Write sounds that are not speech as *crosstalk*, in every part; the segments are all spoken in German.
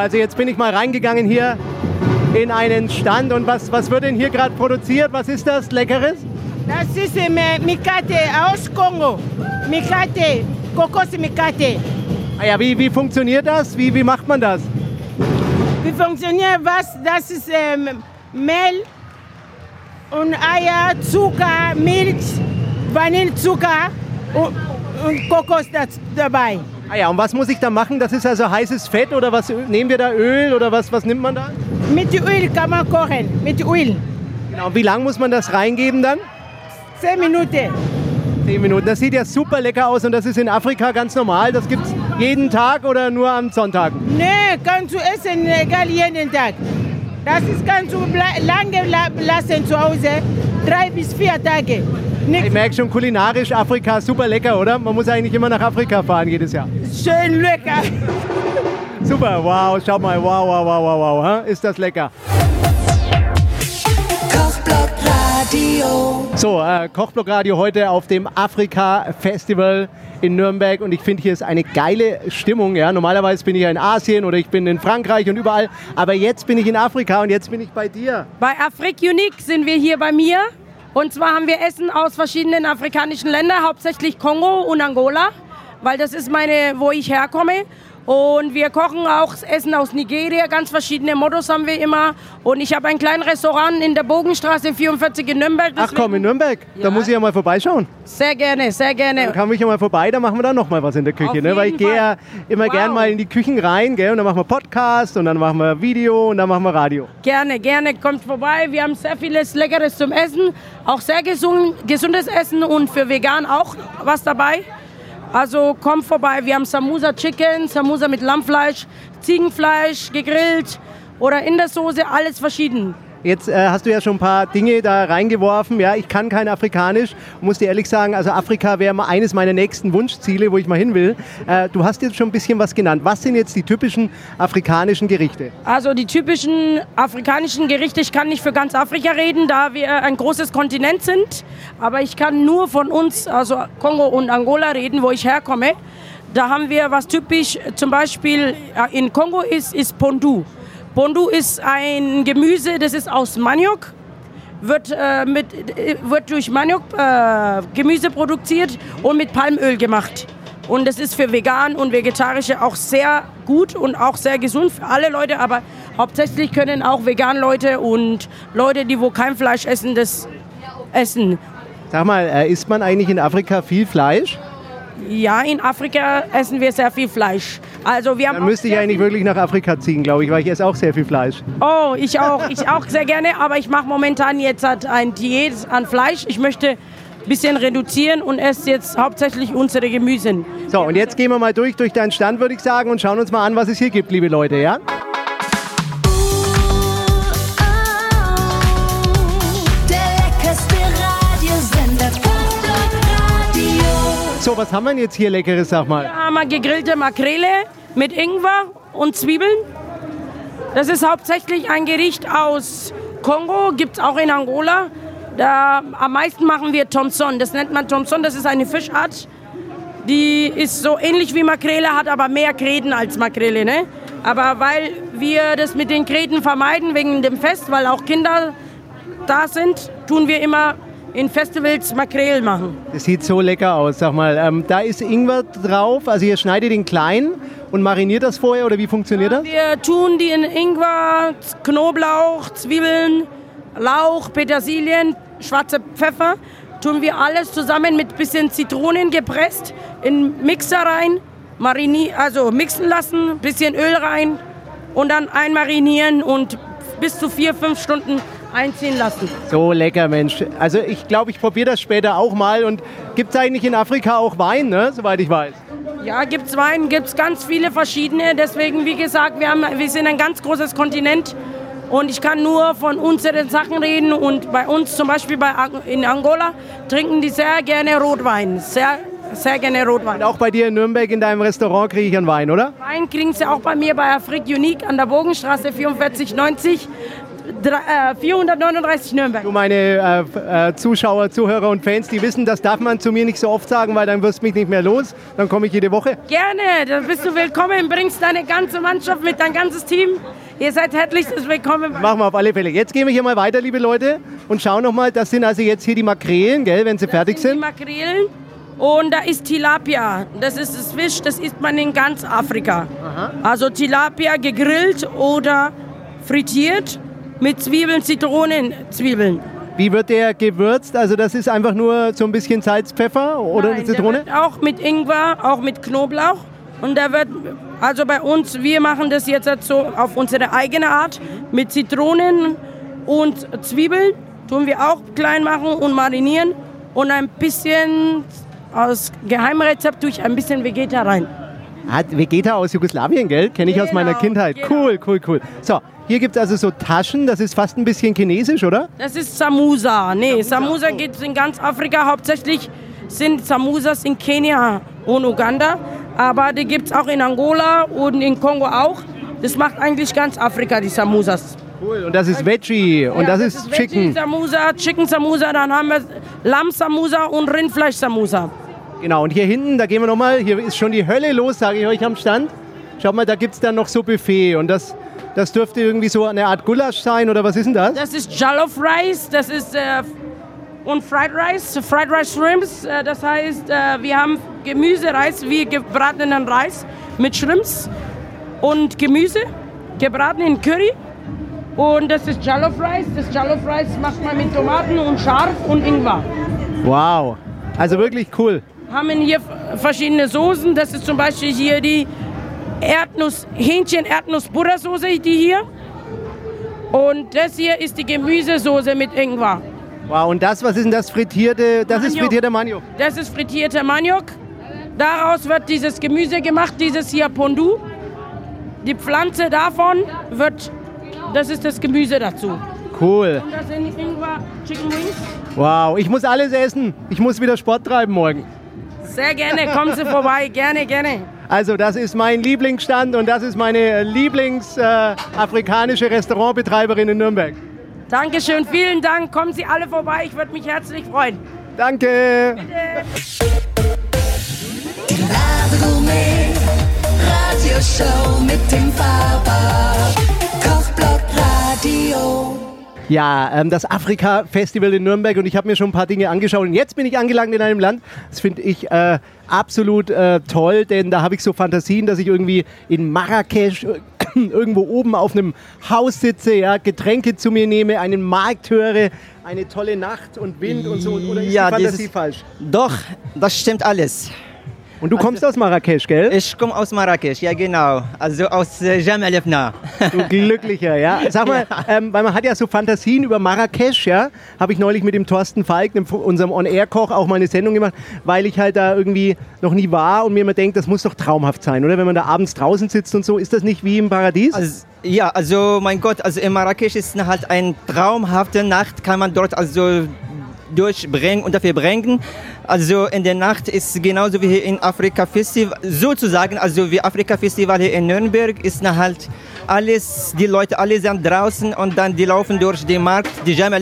also jetzt bin ich mal reingegangen hier in einen Stand und was, was wird denn hier gerade produziert? Was ist das Leckeres? Das ist ähm, Mikate aus Kongo. Mikate, Kokos Mikate. Ah ja, wie, wie funktioniert das? Wie, wie macht man das? Wie funktioniert was? Das ist ähm, Mehl und Eier, Zucker, Milch, Vanillezucker und, und Kokos dabei. Ah ja, und was muss ich da machen? Das ist also heißes Fett oder was nehmen wir da Öl oder was, was nimmt man da? Mit Öl kann man kochen, mit Öl. Genau, wie lange muss man das reingeben dann? Zehn Minuten. Zehn Minuten. Das sieht ja super lecker aus und das ist in Afrika ganz normal. Das gibt es jeden Tag oder nur am Sonntag? Nee, kannst du essen, egal jeden Tag. Das ist kannst du lange la- lassen zu Hause, drei bis vier Tage. Ich merke schon kulinarisch Afrika super lecker, oder? Man muss eigentlich immer nach Afrika fahren jedes Jahr. schön lecker. Super, wow, schau mal, wow, wow, wow, wow, wow, ist das lecker. Kochblock Radio. So, äh, Kochblock Radio heute auf dem Afrika Festival in Nürnberg und ich finde hier ist eine geile Stimmung. Ja, normalerweise bin ich ja in Asien oder ich bin in Frankreich und überall, aber jetzt bin ich in Afrika und jetzt bin ich bei dir. Bei Afrik Unique sind wir hier bei mir. Und zwar haben wir Essen aus verschiedenen afrikanischen Ländern, hauptsächlich Kongo und Angola, weil das ist meine, wo ich herkomme. Und wir kochen auch Essen aus Nigeria, ganz verschiedene Mottos haben wir immer. Und ich habe ein kleines Restaurant in der Bogenstraße 44 in Nürnberg. Ach komm, in Nürnberg, da Ja. muss ich ja mal vorbeischauen. Sehr gerne, sehr Dann gerne. kann ich ja mal vorbei, dann machen wir da noch mal was in der Küche. Ne? Weil ich gehe ja immer Wow. gern mal in die Küchen rein, gell? und dann machen wir Podcast und dann machen wir Video und dann machen wir Radio. Gerne, gerne, kommt vorbei. Wir haben sehr vieles Leckeres zum Essen, auch sehr gesund, gesundes Essen und für vegan auch was dabei. Also kommt vorbei. Wir haben Samosa Chicken, Samosa mit Lammfleisch, Ziegenfleisch, gegrillt oder in der Soße, alles verschieden. Jetzt äh, hast du ja schon ein paar Dinge da reingeworfen. Ja, ich kann kein Afrikanisch. Muss dir ehrlich sagen, also Afrika wäre eines meiner nächsten Wunschziele, wo ich mal hin will. Äh, du hast jetzt schon ein bisschen was genannt. Was sind jetzt die typischen afrikanischen Gerichte? Also die typischen afrikanischen Gerichte, ich kann nicht für ganz Afrika reden, da wir ein großes Kontinent sind. Aber ich kann nur von uns, also Kongo und Angola reden, wo ich herkomme. Da haben wir was typisch, zum Beispiel äh, in Kongo ist, ist Pondu. Pondu ist ein Gemüse, das ist aus Maniok. Wird, äh, mit, äh, wird durch Maniok äh, Gemüse produziert und mit Palmöl gemacht. Und das ist für Vegan und Vegetarische auch sehr gut und auch sehr gesund für alle Leute. Aber hauptsächlich können auch Vegan-Leute und Leute, die wo kein Fleisch essen, das essen. Sag mal, äh, isst man eigentlich in Afrika viel Fleisch? Ja, in Afrika essen wir sehr viel Fleisch. Also wir haben Dann müsste ich eigentlich wirklich nach Afrika ziehen, glaube ich, weil ich esse auch sehr viel Fleisch. Oh, ich auch, ich auch sehr gerne. Aber ich mache momentan jetzt halt ein Diät an Fleisch. Ich möchte ein bisschen reduzieren und esse jetzt hauptsächlich unsere Gemüse. So, und jetzt gehen wir mal durch, durch deinen Stand, würde ich sagen, und schauen uns mal an, was es hier gibt, liebe Leute, ja? So, was haben wir jetzt hier Leckeres, sag mal? Hier haben wir gegrillte Makrele mit Ingwer und Zwiebeln. Das ist hauptsächlich ein Gericht aus Kongo, gibt es auch in Angola. Da, am meisten machen wir Thomson. Das nennt man Thomson, das ist eine Fischart. Die ist so ähnlich wie Makrele, hat aber mehr Gräten als Makrele. Ne? Aber weil wir das mit den Gräten vermeiden, wegen dem Fest, weil auch Kinder da sind, tun wir immer in Festivals Makrelen machen. Das sieht so lecker aus, sag mal. Ähm, da ist Ingwer drauf, also ihr schneidet ihn klein und mariniert das vorher, oder wie funktioniert das? Wir tun die in Ingwer, Knoblauch, Zwiebeln, Lauch, Petersilien, schwarze Pfeffer. Tun wir alles zusammen mit bisschen Zitronen gepresst in Mixer rein, marini also mixen lassen, bisschen Öl rein und dann einmarinieren und bis zu vier, fünf Stunden einziehen lassen. So lecker, Mensch. Also ich glaube, ich probiere das später auch mal. Und gibt es eigentlich in Afrika auch Wein, ne? soweit ich weiß? Ja, gibt's Wein, gibt's ganz viele verschiedene. Deswegen, wie gesagt, wir, haben, wir sind ein ganz großes Kontinent und ich kann nur von unseren Sachen reden. Und bei uns, zum Beispiel bei, in Angola, trinken die sehr gerne Rotwein. Sehr, sehr gerne Rotwein. Und auch bei dir in Nürnberg in deinem Restaurant kriege ich einen Wein, oder? Wein kriegen sie auch bei mir bei Afrik Unique an der Bogenstraße 4490. drei- äh, 439 Nürnberg. Du, meine äh, äh, Zuschauer, Zuhörer und Fans, die wissen, das darf man zu mir nicht so oft sagen, weil dann wirst du mich nicht mehr los. Dann komme ich jede Woche. Gerne, da bist du willkommen. Bringst deine ganze Mannschaft mit, dein ganzes Team. Ihr seid herzlichst willkommen. Machen wir auf alle Fälle. Jetzt gehen wir hier mal weiter, liebe Leute, und schauen nochmal. Das sind also jetzt hier die Makrelen, gell, wenn sie fertig Das sind sind. die Makrelen. Und da ist Tilapia. Das ist das Fisch, das isst man in ganz Afrika. Also Tilapia gegrillt oder frittiert mit Zwiebeln, Zitronen, Zwiebeln. Wie wird der gewürzt? Also das ist einfach nur so ein bisschen Salz, Pfeffer oder Nein, Zitrone? Der wird auch mit Ingwer, auch mit Knoblauch. Und der wird, also bei uns, wir machen das jetzt halt so auf unsere eigene Art mit Zitronen und Zwiebeln. Tun wir auch klein machen und marinieren. Und ein bisschen aus Geheimrezept tue ich ein bisschen Vegeta rein. Hat Vegeta aus Jugoslawien, gell? Kenne ich aus meiner Genau, Kindheit. genau. Cool, cool, cool. So, hier gibt es also so Taschen. Das ist fast ein bisschen chinesisch, oder? Das ist Samusa. Nee, Samusa gibt es in ganz Afrika. Hauptsächlich sind Samusas in Kenia und Uganda. Aber die gibt es auch in Angola und in Kongo auch. Das macht eigentlich ganz Afrika, die Samusas. Cool. Und das ist Veggie und Ja, das, ist Veggie Chicken. Samusa, Chicken Samusa, dann haben wir Lamm Samusa und Rindfleisch Samusa. Genau, und hier hinten, da gehen wir nochmal. Hier ist schon die Hölle los, sage ich euch am Stand. Schaut mal, da gibt es dann noch so Buffet. Und das, das dürfte irgendwie so eine Art Gulasch sein, oder was ist denn das? Das ist Jollof Rice, das ist äh, und Fried Rice, Fried Rice Shrimps. Äh, das heißt, äh, wir haben Gemüsereis wie gebratenen Reis mit Shrimps und Gemüse, gebraten in Curry. Und das ist Jollof Rice. Das Jollof Rice macht man mit Tomaten und Scharf und Ingwer. Wow. Also wirklich cool. Haben hier verschiedene Soßen. Das ist zum Beispiel hier die Erdnuss, Hähnchen Erdnuss Butter Soße, die hier. Und das hier ist die Gemüsesoße mit Ingwer. Wow, und das, was ist denn das frittierte? Das ist Maniok. frittierter Maniok. Das ist frittierter Maniok. Daraus wird dieses Gemüse gemacht, dieses hier Pondu. Die Pflanze davon wird, das ist das Gemüse dazu. Cool. Und das sind Ingwer Chicken Wings. Wow, ich muss alles essen. Ich muss wieder Sport treiben morgen. Sehr gerne, kommen Sie vorbei, gerne, gerne. Also das ist mein Lieblingsstand und das ist meine Lieblingsafrikanische Restaurantbetreiberin in Nürnberg. Dankeschön, vielen Dank. Kommen Sie alle vorbei, ich würde mich herzlich freuen. Danke. Die Ladegourmet Radioshow mit dem Faber Kochblock Radio. Ja, ähm, das Afrika-Festival in Nürnberg und ich habe mir schon ein paar Dinge angeschaut und jetzt bin ich angelangt in einem Land, das finde ich äh, absolut äh, toll, denn da habe ich so Fantasien, dass ich irgendwie in Marrakesch äh, *clears throat* irgendwo oben auf einem Haus sitze, ja, Getränke zu mir nehme, einen Markt höre, eine tolle Nacht und Wind und so. Oder ist Ja, die Fantasie falsch? Doch, das stimmt alles. Und du kommst aus Marrakesch, gell? Ich komme aus Marrakesch, ja genau. Also aus äh, Jam El Fna. Du Glücklicher, ja. Sag mal, *laughs* ähm, weil man hat ja so Fantasien über Marrakesch, ja. Habe ich neulich mit dem Thorsten Falk, dem, unserem On-Air-Koch, auch mal eine Sendung gemacht, weil ich halt da irgendwie noch nie war und mir immer denkt, das muss doch traumhaft sein, oder? Wenn man da abends draußen sitzt und so, ist das nicht wie im Paradies? Also, ja, also mein Gott, also in Marrakesch ist halt eine traumhafte Nacht, kann man dort also durchbringen und dafür bringen. Also in der Nacht ist genauso wie hier in Afrika Festival, sozusagen, also wie Afrika Festival hier in Nürnberg, ist halt alles, die Leute alle sind draußen und dann die laufen durch den Markt, die Jam.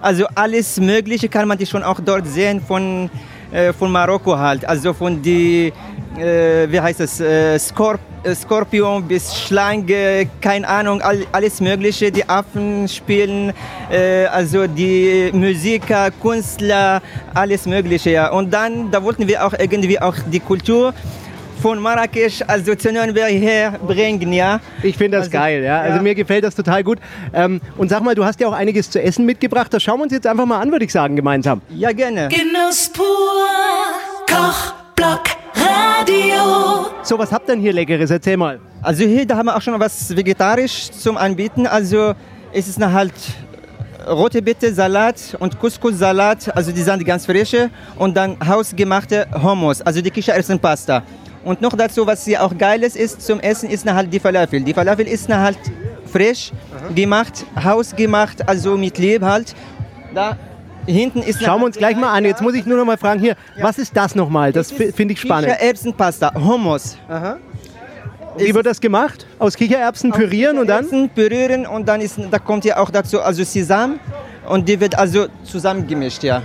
Also alles Mögliche kann man die schon auch dort sehen von, äh, von Marokko halt. Also von die, äh, wie heißt es, äh, Skorp äh, Skorpion bis Schlange, keine Ahnung, all, alles Mögliche. Die Affen spielen, äh, also die Musiker, Künstler, alles Mögliche. Ja. Und dann, da wollten wir auch irgendwie auch die Kultur von Marrakesch, also zu Nürnberg herbringen, ja. Ich finde das Also, geil, ja. Also ja. mir gefällt das total gut. Ähm, und sag mal, du hast ja auch einiges zu essen mitgebracht. Das schauen wir uns jetzt einfach mal an, würde ich sagen, gemeinsam. Ja, gerne. Genuss pur. Kochblock Radio. So, was habt ihr denn hier Leckeres? Erzähl mal. Also hier, da haben wir auch schon was vegetarisch zum Anbieten. Also es ist halt rote Beete, Salat und Couscous-Salat, also die sind ganz frische. Und dann hausgemachte Hummus, also die Kichererbsenpasta. Und noch dazu, was hier auch geiles ist zum Essen, ist halt die Falafel. Die Falafel ist halt frisch gemacht, hausgemacht, also mit Liebe halt. Da hinten ist Schauen wir uns gleich mal an. Jetzt muss ich nur noch mal fragen, hier, was ist das nochmal? Das fi- finde ich spannend. Kichererbsenpasta, Hummus. Wie wird das gemacht? Aus Kichererbsen pürieren und dann? Erbsen pürieren und dann ist, da kommt ja auch dazu also Sesam und die wird also zusammengemischt, ja.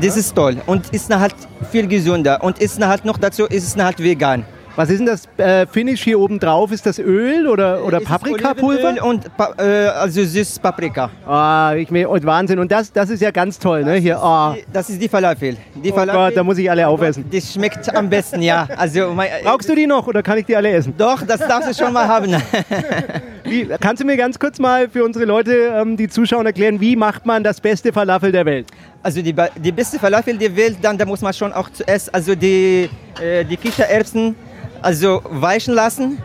Das ist toll und ist halt viel gesünder und ist halt noch dazu ist es halt vegan. Was ist denn das äh, Finish hier oben drauf? Ist das Öl oder, oder Paprikapulver? Und pa äh, also süß Paprika. Ah, ich mir, und Wahnsinn. Und das, das ist ja ganz toll, ne? Hier, ah. Das ist die Falafel. Die Oh Falafel, Gott, da muss ich alle aufessen. das schmeckt am besten, ja. Also mein, Brauchst du die noch oder kann ich die alle essen? doch, das darfst du schon mal haben. *laughs* Wie, kannst du mir ganz kurz mal für unsere Leute, ähm, die zuschauen, erklären, wie macht man das beste Falafel der Welt? Also die, die beste Falafel der Welt, dann da muss man schon auch zuerst also die, äh, die Kichererbsen also weichen lassen.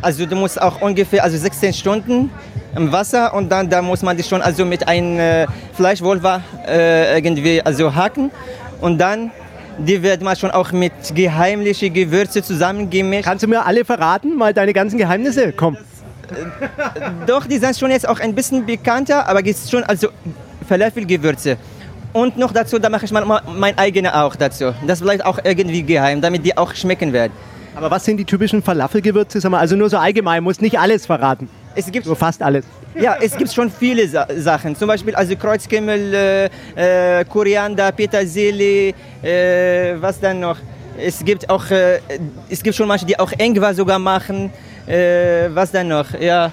Also du musst auch ungefähr also 16 Stunden im Wasser und dann da muss man die schon also mit einem äh, Fleischwolfer äh, irgendwie also hacken und dann die wird man schon auch mit geheimlichen Gewürze zusammengemischt. Kannst du mir alle verraten, mal deine ganzen Geheimnisse? Komm. Doch, die sind schon jetzt auch ein bisschen bekannter, aber es ist schon also Falafel-Gewürze. Und noch dazu, da mache ich mal mal mein eigenes auch dazu. Das bleibt auch irgendwie geheim, damit die auch schmecken werden. Aber was sind die typischen Falafelgewürze? Sag mal, also nur so allgemein, muss nicht alles verraten. Es gibt, Nur fast alles. ja, es gibt schon viele Sa Sachen. Zum Beispiel also Kreuzkümmel, äh, äh, Koriander, Petersilie, äh, was dann noch? Es gibt auch, äh, es gibt schon manche, die auch Ingwer sogar machen. Äh, was dann noch? Ja,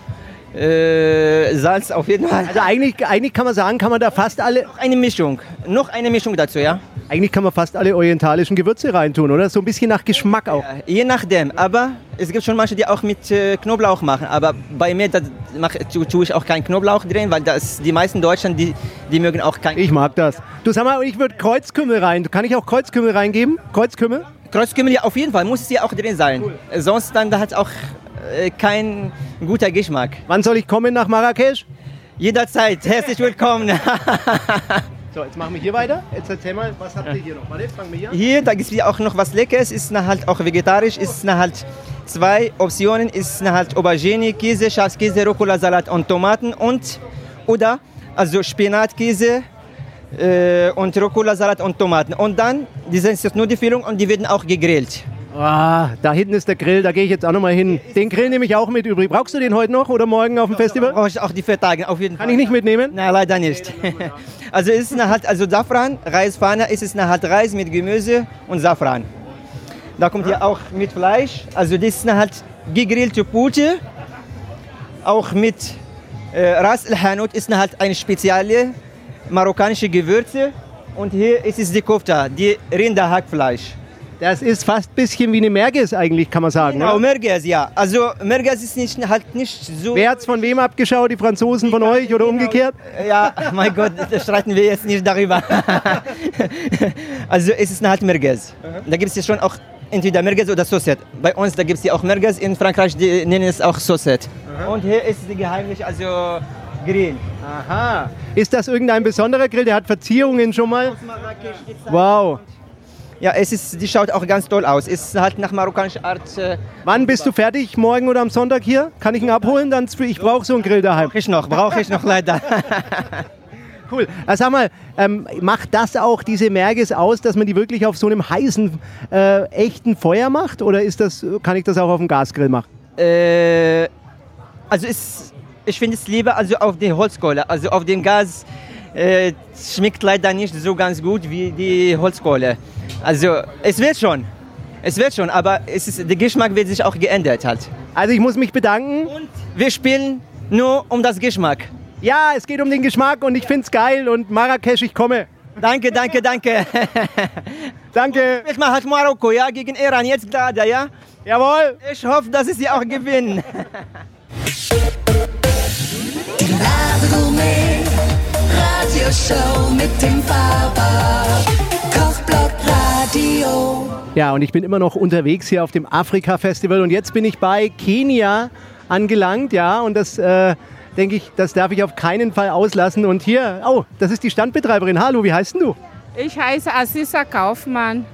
äh, Salz auf jeden Fall. Also eigentlich, eigentlich kann man sagen, kann man da fast alle, Eine Mischung, noch eine Mischung dazu, ja? eigentlich kann man fast alle orientalischen Gewürze reintun, oder? So ein bisschen nach Geschmack auch. Ja, Je nachdem, aber es gibt schon manche, die auch mit äh, Knoblauch machen. Aber bei mir da mach, tu, tue ich auch keinen Knoblauch drin, weil das, die meisten Deutschen, die, die mögen auch kein Ich mag das. Du sag mal, ich würde Kreuzkümmel rein. Kann ich auch Kreuzkümmel reingeben? Kreuzkümmel? Kreuzkümmel. Ja, auf jeden Fall muss es ja auch drin sein. Sonst dann da hat auch äh, kein guter Geschmack. Wann soll ich kommen nach Marrakesch? Jederzeit herzlich willkommen. *laughs* So, jetzt machen wir hier weiter. Jetzt erzähl mal, was habt ihr hier noch? Warte, fangen wir hier an. Hier, da gibt es auch noch was Leckeres, ist na halt auch vegetarisch, ist na halt zwei Optionen, ist na halt Aubergine, Käse, Schafskäse, Rucola, Salat und Tomaten und oder also Spinatkäse äh, und Rucola, Salat und Tomaten. Und dann, die sind jetzt nur die Füllung und die werden auch gegrillt. Ah, da hinten ist der Grill, da gehe ich jetzt auch noch mal hin. Den Grill nehme ich auch mit übrig. Brauchst du den heute noch oder morgen auf dem Festival? Brauche ich auch die vier Tage, auf jeden Kann Fall. ich nicht mitnehmen? Nein, leider nicht. *laughs* Also es ist na halt, also Safran, Reisfahne, ist es na halt Reis mit Gemüse und Safran. Da kommt ja auch mit Fleisch, also das ist na halt gegrillte Pute, auch mit äh, Ras El Hanout ist na halt eine spezielle marokkanische Gewürze und hier ist es die Kofta, die Rinderhackfleisch. Das ist fast ein bisschen wie eine Merges eigentlich, kann man sagen. Genau, Oder? Merguez, ja. Also Merguez ist nicht, halt nicht so... Wer hat's von wem abgeschaut? Die Franzosen von euch oder umgekehrt? Ja, mein Gott, *laughs* da streiten wir jetzt nicht darüber. *laughs* also es ist halt Merguez. Da gibt es ja schon auch entweder Merguez oder Saucette. Bei uns, da gibt es ja auch Merguez, in Frankreich die nennen es auch Saucette. Und hier ist die geheimlich, also Grill. Aha. Ist das irgendein besonderer Grill? Der hat Verzierungen schon mal? Wow. Ja, es ist, die schaut auch ganz toll aus. Ist halt nach marokkanischer Art. Äh, Wann bist du fertig? Morgen oder am Sonntag hier? Kann ich ihn abholen? Dann, ich brauche so einen Grill daheim. brauche ich noch, brauche ich noch leider. *laughs* Cool. Also sag mal, ähm, macht das auch diese Merges aus, dass man die wirklich auf so einem heißen, äh, echten Feuer macht? Oder ist das, kann ich das auch auf dem Gasgrill machen? Äh, also ist, ich finde es lieber also auf die Holzkohle. Also auf dem Gas äh, schmeckt leider nicht so ganz gut wie die Holzkohle. Also es wird schon. Es wird schon, aber es ist, der Geschmack wird sich auch geändert halt. Also ich muss mich bedanken. Und wir spielen nur um das Geschmack. Ja, es geht um den Geschmack und ich find's geil und Marrakesch, ich komme. Danke, danke, danke. *laughs* Danke. Ich mache halt Marokko, ja, gegen Iran, jetzt gerade, ja. Jawohl. Ich hoffe, dass sie auch gewinnen. Die Ladegourmet Radioshow mit dem Faber Radio. Ja, und ich bin immer noch unterwegs hier auf dem Afrika-Festival und jetzt bin ich bei Kenia angelangt, ja, und das äh, denke ich, das darf ich auf keinen Fall auslassen. Und hier, oh, das ist die Standbetreiberin. Hallo, wie heißt denn du? Ich heiße Assisa Kaufmann.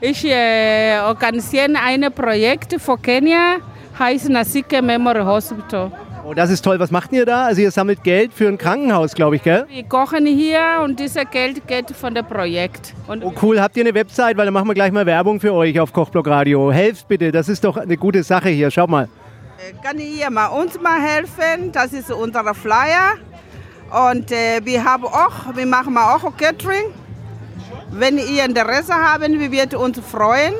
Ich äh, organisiere ein Projekt für Kenia, heißt Nasike Memory Hospital. Oh, das ist toll. Was macht ihr da? Also ihr sammelt Geld für ein Krankenhaus, glaube ich, gell? Wir kochen hier und dieses Geld geht von dem Projekt. Und Oh cool, habt ihr eine Website? Weil dann machen wir gleich mal Werbung für euch auf Kochblock Radio. Helft bitte, das ist doch eine gute Sache hier. Schau mal. Kann ihr mal uns mal helfen? Das ist unser Flyer. Und äh, wir haben auch, wir machen auch Catering. Wenn ihr Interesse haben, wir würden uns freuen.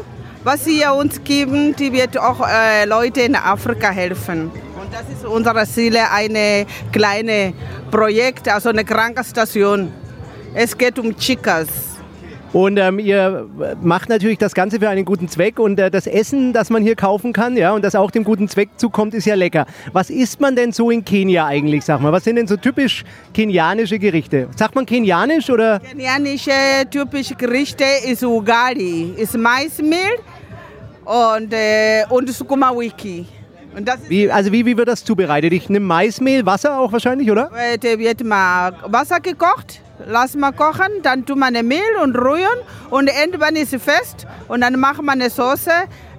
Was ihr uns geben, die wird auch äh, Leute in Afrika helfen. Das ist unser Ziel, eine kleine Projekt, also eine Krankenstation. Es geht um Chicas. Und ähm, ihr macht natürlich das Ganze für einen guten Zweck und äh, das Essen, das man hier kaufen kann, ja, und das auch dem guten Zweck zukommt, ist ja lecker. Was isst man denn so in Kenia eigentlich, sag mal? Was sind denn so typisch kenianische Gerichte? Sagt man kenianisch oder? Kenianische typische Gerichte ist Ugali, ist Maismehl und, äh, und Sukuma Wiki. Wie, also wie, wie wird das zubereitet? Ich nehme Maismehl, Wasser auch wahrscheinlich, oder? da wird mal Wasser gekocht, lass mal kochen, dann tut man Mehl und rühren und irgendwann ist es fest und dann macht man eine Soße,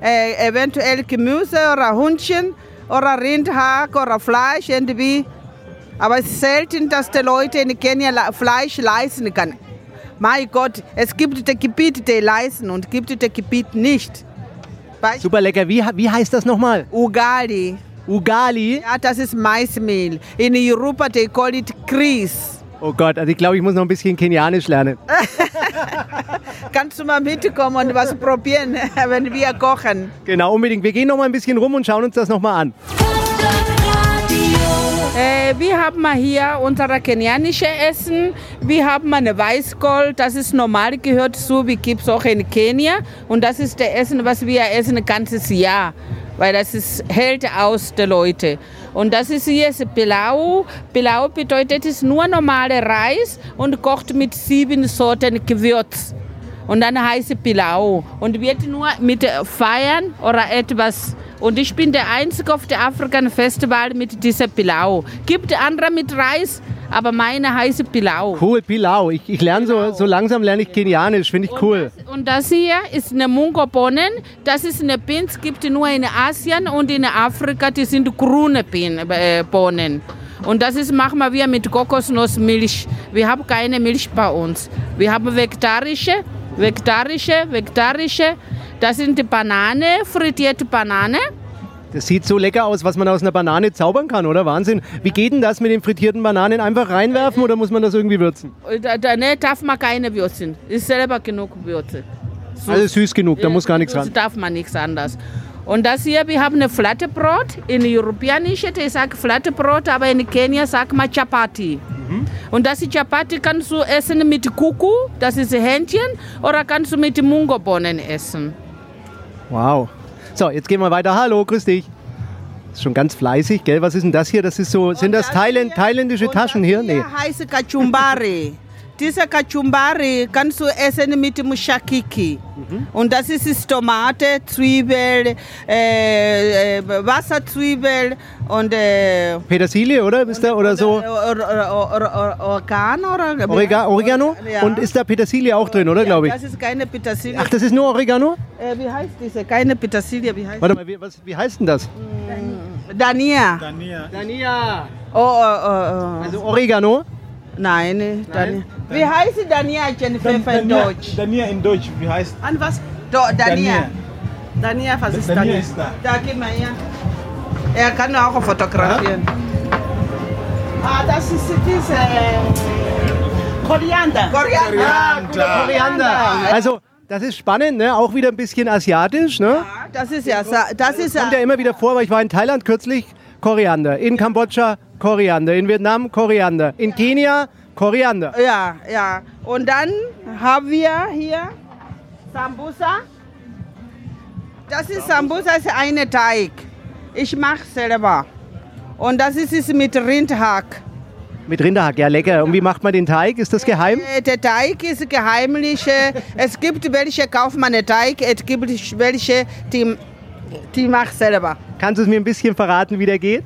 äh, eventuell Gemüse oder Hühnchen oder Rindhack oder Fleisch irgendwie. Aber es ist selten, dass die Leute in Kenia Fleisch leisten können. Mein Gott, es gibt die Gebiete, die leisten und gibt die Gebiete nicht. Beispiel Super lecker. Wie, wie heißt das nochmal? Ugali. Ugali? Ja, das ist Maismehl. In Europa, they call it Kris. Oh Gott, also ich glaube, ich muss noch ein bisschen Kenianisch lernen. *laughs* Kannst du mal mitkommen und was probieren, *laughs* wenn wir kochen? Genau, unbedingt. Wir gehen noch mal ein bisschen rum und schauen uns das noch mal an. Äh, wir haben hier unser kenianische Essen. Wir haben eine Weißkohl. Das ist normal, gehört zu, wie gibt es auch in Kenia. Und das ist das Essen, was wir essen ein ganzes Jahr. Weil das ist, hält aus der Leute. Und das ist hier ist Pilau. Pilau bedeutet es nur normale Reis und kocht mit sieben Sorten Gewürz. Und dann heißt es Pilau. Und wird nur mit Feiern oder etwas. Und ich bin der Einzige auf der African Festival mit dieser Pilau. Gibt andere mit Reis, aber meine heißt Pilau. Cool, Pilau. Ich, ich lerne so, so langsam lerne ich Kenianisch. Finde ich cool. Und das hier ist eine Mungo-Bohnen. Das ist eine Beans, gibt nur in Asien und in Afrika. Die sind grüne äh, Bohnen. Und das ist, machen wir mit Kokosnussmilch. Wir haben keine Milch bei uns. Wir haben vegetarische, vegetarische, vegetarische. Das sind die Banane, frittierte Banane. Das sieht so lecker aus, was man aus einer Banane zaubern kann, oder? Wahnsinn. Wie geht denn das mit den frittierten Bananen? Einfach reinwerfen oder muss man das irgendwie würzen? Und Da, da ne, darf man keine würzen. Ist selber genug Würze. So- Also süß genug, da muss gar nichts Das ran. darf man nichts anderes. Und das hier, wir haben eine Flattebrot. In Europäische, die sagen Flattebrot, aber in Kenia sagt man Chapati. Mhm. Und das Chapati kannst du essen mit Kuku, das ist Hähnchen, oder kannst du mit Mungobohnen essen. Wow. So, jetzt gehen wir weiter. Hallo, grüß dich. Ist schon ganz fleißig, gell? Was ist denn das hier? Das ist so, sind das Thailand, thailändische Taschen hier? Nee. heißt Kachumbari. Diese Kachumbari kannst du essen mit Mushakiki. Mhm. Und das ist, ist Tomate, Zwiebel, äh, äh, Wasserzwiebel und äh, Petersilie, oder? Ist da, oder so? Or, or, or, or, Organo oder Orega Oregano? Ja. Und ist da Petersilie auch drin, oder, glaube ich? Das ist keine Petersilie. Ach, das ist nur Oregano? äh, wie heißt diese? Keine Petersilie, wie heißt Warte mal, wie, was, wie heißt denn das? Dania. Dania. Oh, oh, oh, oh. Also Oregano? Nein, nee, Dania. Wie heißt Dania, Jennifer, in Deutsch? Dania in Deutsch, wie heißt An was? Do, Dania. Dania, was ist Dania Dania? ist da. Da, gib mal her. Er kann auch fotografieren. Ah, das ist diese äh, Koriander. Koriander. Koriander. Also, das ist spannend, ne? Auch wieder ein bisschen asiatisch, ne? Das ist ja, das ist ja. Kommt ja immer wieder vor, weil ich war in Thailand kürzlich, Koriander. In Kambodscha, Koriander. In Vietnam, Koriander. In Kenia, Koriander. Ja, ja. Und dann haben wir hier Sambusa. Das ist Sambusa, ist ein Teig. Ich mache selber. Und das ist es mit Rindhack. Mit Rinderhack, ja lecker. Und wie macht man den Teig? Ist das geheim? Äh, Der Teig ist geheimlich. äh, Es gibt welche kauft man den Teig, es gibt welche, die, die macht selber. Kannst du es mir ein bisschen verraten, wie der geht?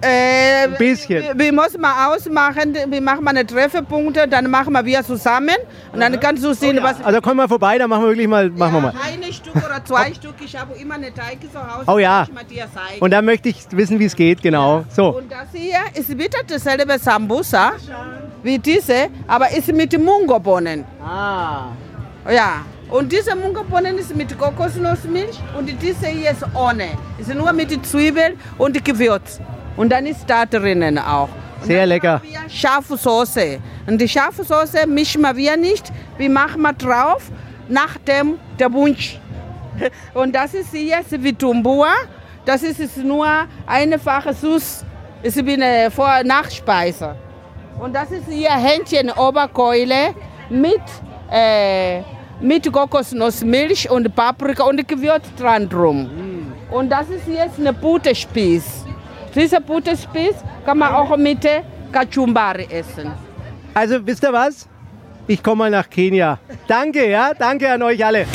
Äh, Ein bisschen. Wir, wir müssen mal ausmachen, wir machen mal eine Treffpunkte, dann machen wir wieder zusammen und dann kannst du sehen, was. Also komm mal vorbei, dann machen wir wirklich mal, machen wir mal. Eine Stück oder *laughs* zwei Stück, ich habe immer eine Teig zu Hause. Oh ja. Und dann möchte ich wissen, wie es geht, genau. So. Und das hier ist wieder dasselbe Sambusa wie diese, aber ist mit Mungobohnen. Ah. Ja. Und diese Mungobohnen ist mit Kokosnussmilch und diese hier ist ohne. Ist nur mit Zwiebel und Gewürz. Und dann ist da drinnen auch. Sehr lecker. Scharfe Soße. Und die scharfe Soße mischen wir nicht. Wir machen wir drauf nach dem der Wunsch. *laughs* Und das ist jetzt Vitumbua. Das ist nur einfache Süß. Es ist wie eine Vor Nachspeise. Und das ist hier Hähnchen Oberkeule mit, äh, mit Kokosnussmilch und Paprika und Gewürz dran drum. Und das ist jetzt eine Butterspieß. Dieser Butterspieß kann man auch mit Kachumbari essen. Also wisst ihr was? Ich komme mal nach Kenia. Danke, ja, danke an euch alle.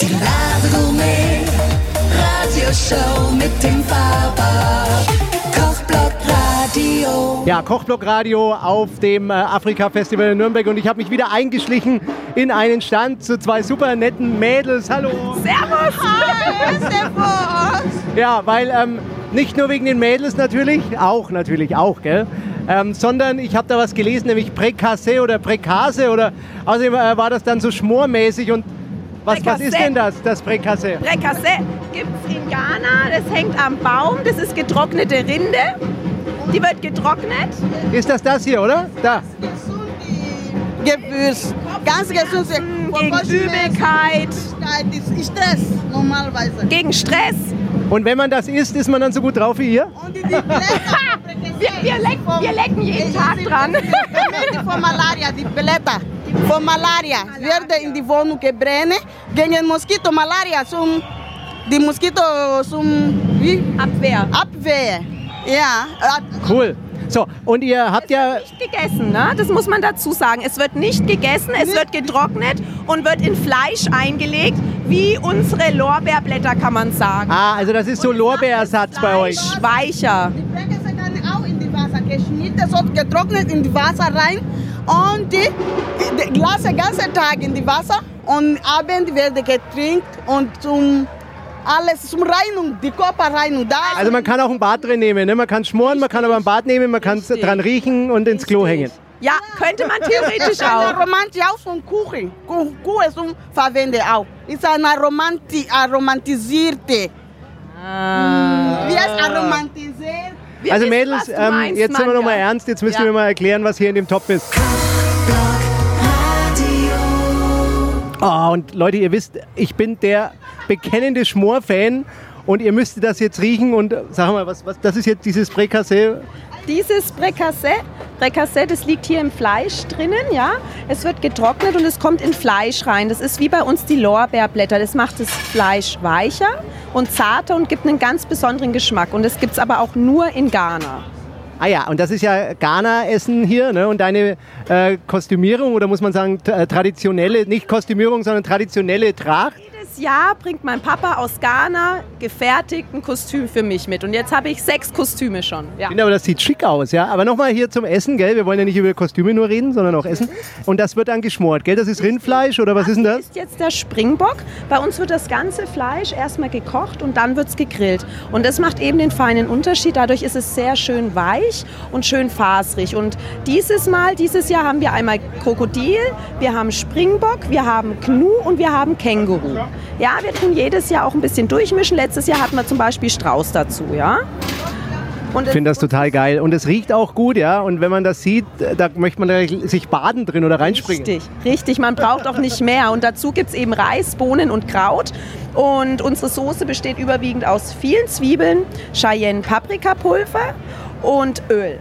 Die Radegourmet Radioshow mit dem Faber Kochblock Radio. Ja, Kochblock Radio auf dem äh, Afrika-Festival in Nürnberg und ich habe mich wieder eingeschlichen in einen Stand zu zwei super netten Mädels. Hallo. Servus! Servus! Ja, weil ähm, nicht nur wegen den Mädels natürlich, auch natürlich auch, gell? Ähm, sondern ich habe da was gelesen, nämlich Präkasse oder Präkase oder außerdem äh, war das dann so schmormäßig und was, was ist denn das, das Präkasse? Brekasse gibt es in Ghana, das hängt am Baum, das ist getrocknete Rinde. Die wird getrocknet. Ist das das hier, oder? Da. Gewürz. Ganz gesund. Gegen Übelkeit, Stress normalerweise. gegen Stress. Und wenn man das isst, ist man dann so gut drauf wie ihr? Und die Blätter. *laughs* Wir, wir, lecken, wir lecken jeden Tag dran. Von Malaria, die Blätter. Von Malaria werden in die Wohnung gebrannt. Gegen Moskito, Malaria, zum, die Moskito zum wie? Abwehr. Abwehr. Ja, äh, Cool. So, und ihr habt ja, Nicht gegessen, ne? das muss man dazu sagen. Es wird nicht gegessen, es wird getrocknet und wird in Fleisch eingelegt, wie unsere Lorbeerblätter, kann man sagen. ah, also das ist so Lorbeerersatz bei euch. Weicher. die Blätter kann auch in die Wasser geschnitten, so getrocknet in die Wasser rein. Und die, die lasse den ganzen Tag in die Wasser und abend wird getrinkt und zum alles zum Reinigung, die Körperreinigung. Da Also man kann auch ein Bad drin nehmen, ne? man kann schmoren, man kann aber ein Bad nehmen, man kann es dran riechen und ins Klo hängen. Ja, könnte man theoretisch ist eine auch. Romantik auch von Kuchen. Kuh- Kuchen zum Verwenden auch. Ist eine Romanti aromantisierte. Wie heißt aromantisiert? Wir Also wissen, Mädels, ähm, meinst, jetzt sind wir noch mal Manja. ernst, jetzt müssen Ja. wir mal erklären, was hier in dem Topf ist. Oh, und Leute, ihr wisst, ich bin der bekennende Schmor-Fan und ihr müsstet das jetzt riechen und sag mal, was, was, das ist jetzt dieses Précassé. Dieses Brekasse, Brekasse, das liegt hier im Fleisch drinnen, ja. Es wird getrocknet und es kommt in Fleisch rein. Das ist wie bei uns die Lorbeerblätter. Das macht das Fleisch weicher und zarter und gibt einen ganz besonderen Geschmack. Und das gibt es aber auch nur in Ghana. Ah ja, und das ist ja Ghana-Essen hier ne? und deine äh, Kostümierung oder muss man sagen äh, traditionelle, nicht Kostümierung, sondern traditionelle Tracht. Jedes Jahr bringt mein Papa aus Ghana gefertigt ein Kostüm für mich mit. Und jetzt habe ich sechs Kostüme schon. Ja. Aber, das sieht schick aus, ja. Aber nochmal hier zum Essen, gell? Wir wollen ja nicht über Kostüme nur reden, sondern auch Essen. Und das wird dann geschmort, gell? Das ist Rindfleisch oder was ist denn das? ist jetzt der Springbock. Bei uns wird das ganze Fleisch erstmal gekocht und dann wird es gegrillt. Und das macht eben den feinen Unterschied. Dadurch ist es sehr schön weich und schön fasrig. Und dieses Mal, dieses Jahr haben wir einmal Krokodil, wir haben Springbock, wir haben Gnu und wir haben Känguru. Ja, wir tun jedes Jahr auch ein bisschen durchmischen. Letztes Jahr hatten wir zum Beispiel Strauß dazu, ja. Und Ich finde das total geil. Und es riecht auch gut, ja. Und wenn man das sieht, da möchte man sich baden drin oder reinspringen. Richtig, richtig. Man braucht auch nicht mehr. Und dazu gibt es eben Reis, Bohnen und Kraut. Und unsere Soße besteht überwiegend aus vielen Zwiebeln, Cheyenne Paprikapulver und Öl.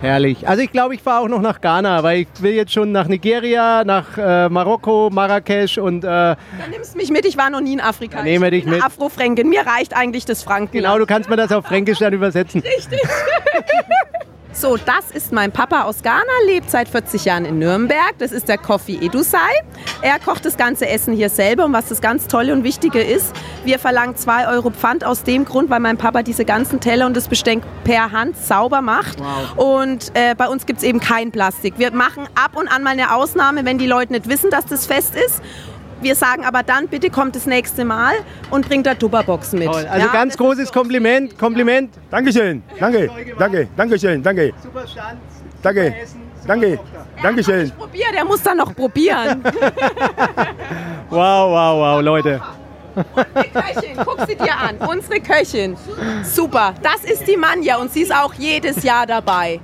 Herrlich. Also ich glaube, ich fahre auch noch nach Ghana, weil ich will jetzt schon nach Nigeria, nach äh, Marokko, Marrakesch und äh, Dann nimmst mich mit, ich war noch nie in Afrika. Dann ich dich mit. Afrofränkin, mir reicht eigentlich das Franken. genau, du kannst mir das auf Fränkisch dann übersetzen. *laughs* So, das ist mein Papa aus Ghana, lebt seit 40 Jahren in Nürnberg. Das ist der Kofi Edusai. Er kocht das ganze Essen hier selber. Und was das ganz Tolle und Wichtige ist, wir verlangen 2 Euro Pfand aus dem Grund, weil mein Papa diese ganzen Teller und das Besteck per Hand sauber macht. Und äh, bei uns gibt es eben kein Plastik. Wir machen ab und an mal eine Ausnahme, wenn die Leute nicht wissen, dass das fest ist. Wir sagen aber dann, bitte kommt das nächste Mal und bringt da Tupperboxen mit. Toll. Also Ja, ganz großes Kompliment, Kompliment. Dankeschön. Danke, danke, danke schön, danke. Super Stand, Danke. Essen, Danke. Danke. Dankeschön. Probier, der muss dann noch probieren. *laughs* Wow, wow, wow, Leute. Die Köchin, guck sie dir an. Unsere Köchin. Super. Das ist die Manja und sie ist auch jedes Jahr dabei.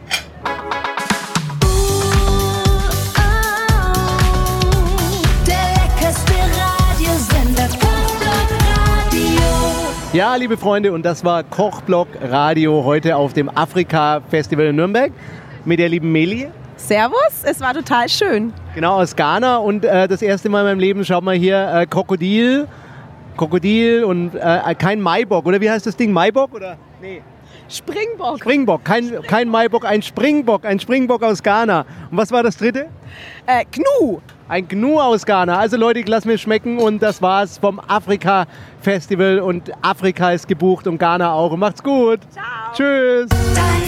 Ja, liebe Freunde, und das war Kochblock Radio heute auf dem Afrika-Festival in Nürnberg mit der lieben Meli. Servus, es war total schön. Genau, aus Ghana. Und äh, das erste Mal in meinem Leben, schaut mal hier, äh, Krokodil. Krokodil und äh, kein Maibock, oder wie heißt das Ding? Maibock oder? Nee. Springbock. Springbock, kein, kein Maibock, ein Springbock, ein Springbock aus Ghana. Und was war das dritte? Äh, Gnu. Ein Gnu aus Ghana. Also Leute, ich lass mir schmecken und das war's vom Afrika Festival und Afrika ist gebucht und Ghana auch. Und macht's gut. Ciao. Tschüss. Dein.